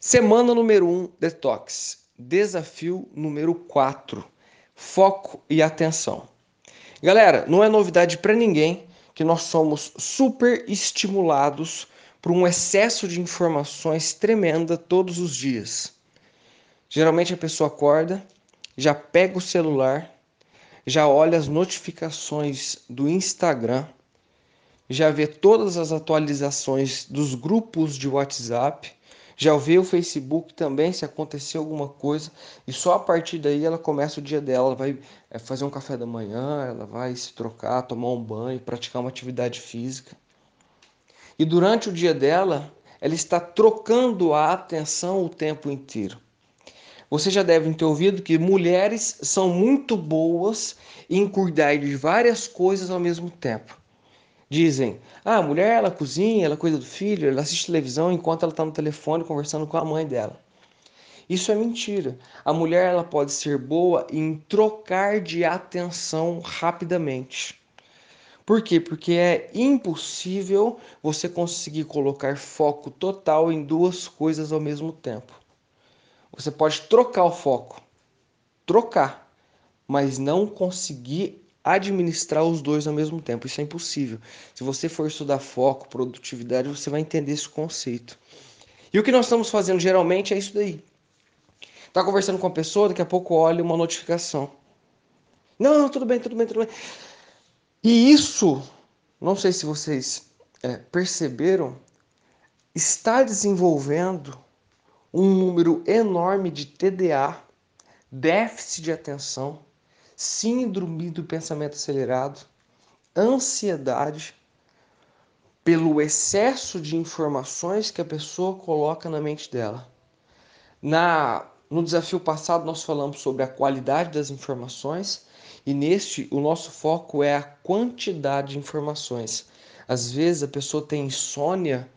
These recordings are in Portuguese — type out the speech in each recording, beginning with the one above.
Semana número 1, um, detox. Desafio número 4, foco e atenção. Galera, não é novidade para ninguém que nós somos super estimulados por um excesso de informações tremenda todos os dias. Geralmente a pessoa acorda, já pega o celular, já olha as notificações do Instagram, já vê todas as atualizações dos grupos de WhatsApp, já vê o Facebook também se acontecer alguma coisa e só a partir daí ela começa o dia dela, ela vai é, fazer um café da manhã, ela vai se trocar, tomar um banho, praticar uma atividade física. E durante o dia dela, ela está trocando a atenção o tempo inteiro. Você já deve ter ouvido que mulheres são muito boas em cuidar de várias coisas ao mesmo tempo. Dizem, ah, a mulher ela cozinha, ela cuida do filho, ela assiste televisão enquanto ela está no telefone conversando com a mãe dela. Isso é mentira. A mulher ela pode ser boa em trocar de atenção rapidamente. Por quê? Porque é impossível você conseguir colocar foco total em duas coisas ao mesmo tempo. Você pode trocar o foco, trocar, mas não conseguir administrar os dois ao mesmo tempo. Isso é impossível. Se você for estudar foco, produtividade, você vai entender esse conceito. E o que nós estamos fazendo geralmente é isso daí. Tá conversando com a pessoa, daqui a pouco olha uma notificação. Não, não, tudo bem, tudo bem, tudo bem. E isso, não sei se vocês é, perceberam, está desenvolvendo um número enorme de TDA, déficit de atenção, síndrome do pensamento acelerado, ansiedade, pelo excesso de informações que a pessoa coloca na mente dela. Na no desafio passado nós falamos sobre a qualidade das informações e neste o nosso foco é a quantidade de informações. Às vezes a pessoa tem insônia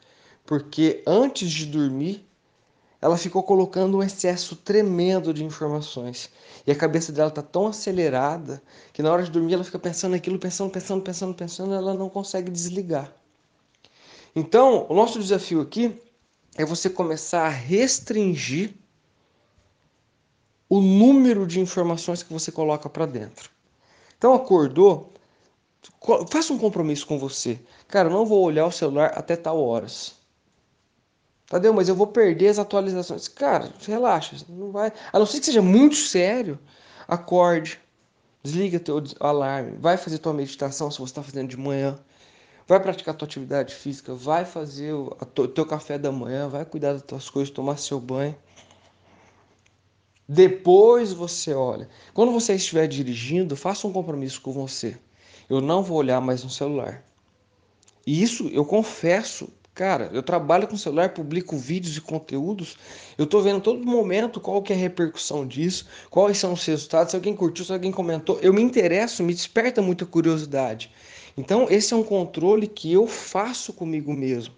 porque antes de dormir ela ficou colocando um excesso tremendo de informações. E a cabeça dela está tão acelerada que na hora de dormir ela fica pensando aquilo, pensando, pensando, pensando, pensando, ela não consegue desligar. Então, o nosso desafio aqui é você começar a restringir o número de informações que você coloca para dentro. Então, acordou, faça um compromisso com você. Cara, eu não vou olhar o celular até tal horas. Tadeu, mas eu vou perder as atualizações. Cara, relaxa, não vai. A não ser que seja muito sério, acorde, desliga teu alarme, vai fazer tua meditação se você está fazendo de manhã, vai praticar tua atividade física, vai fazer o teu café da manhã, vai cuidar das tuas coisas, tomar seu banho. Depois você olha. Quando você estiver dirigindo, faça um compromisso com você. Eu não vou olhar mais no celular. E isso eu confesso Cara, eu trabalho com celular, publico vídeos e conteúdos, eu tô vendo todo momento qual que é a repercussão disso, quais são os resultados, se alguém curtiu, se alguém comentou, eu me interesso, me desperta muita curiosidade. Então, esse é um controle que eu faço comigo mesmo.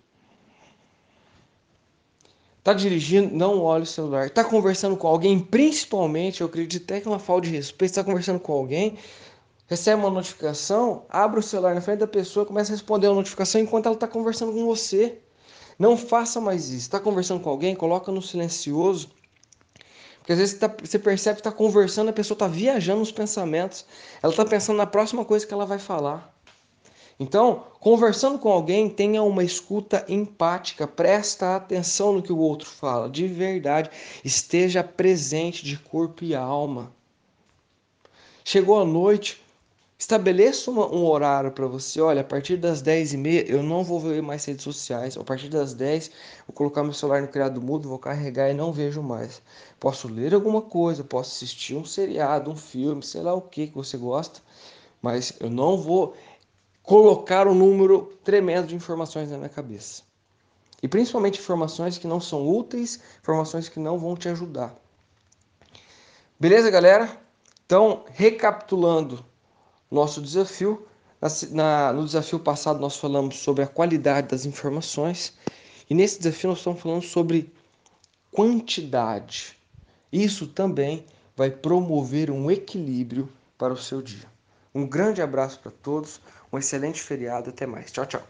Tá dirigindo, não olhe o celular. Tá conversando com alguém, principalmente, eu acredito até que é uma falta de respeito, está conversando com alguém, recebe uma notificação, abre o celular na frente da pessoa, começa a responder a notificação enquanto ela está conversando com você. Não faça mais isso. Está conversando com alguém, coloca no silencioso. Porque às vezes tá, você percebe que está conversando, a pessoa está viajando nos pensamentos. Ela está pensando na próxima coisa que ela vai falar. Então, conversando com alguém, tenha uma escuta empática, presta atenção no que o outro fala, de verdade, esteja presente de corpo e alma. Chegou a noite, Estabeleça uma, um horário para você. Olha, a partir das 10 e meia eu não vou ver mais redes sociais. A partir das 10 vou colocar meu celular no criado mudo, vou carregar e não vejo mais. Posso ler alguma coisa, posso assistir um seriado, um filme, sei lá o que que você gosta, mas eu não vou colocar um número tremendo de informações na minha cabeça. E principalmente informações que não são úteis, informações que não vão te ajudar. Beleza, galera? Então, recapitulando nosso desafio. Na, no desafio passado, nós falamos sobre a qualidade das informações, e nesse desafio, nós estamos falando sobre quantidade. Isso também vai promover um equilíbrio para o seu dia. Um grande abraço para todos, um excelente feriado, até mais. Tchau, tchau.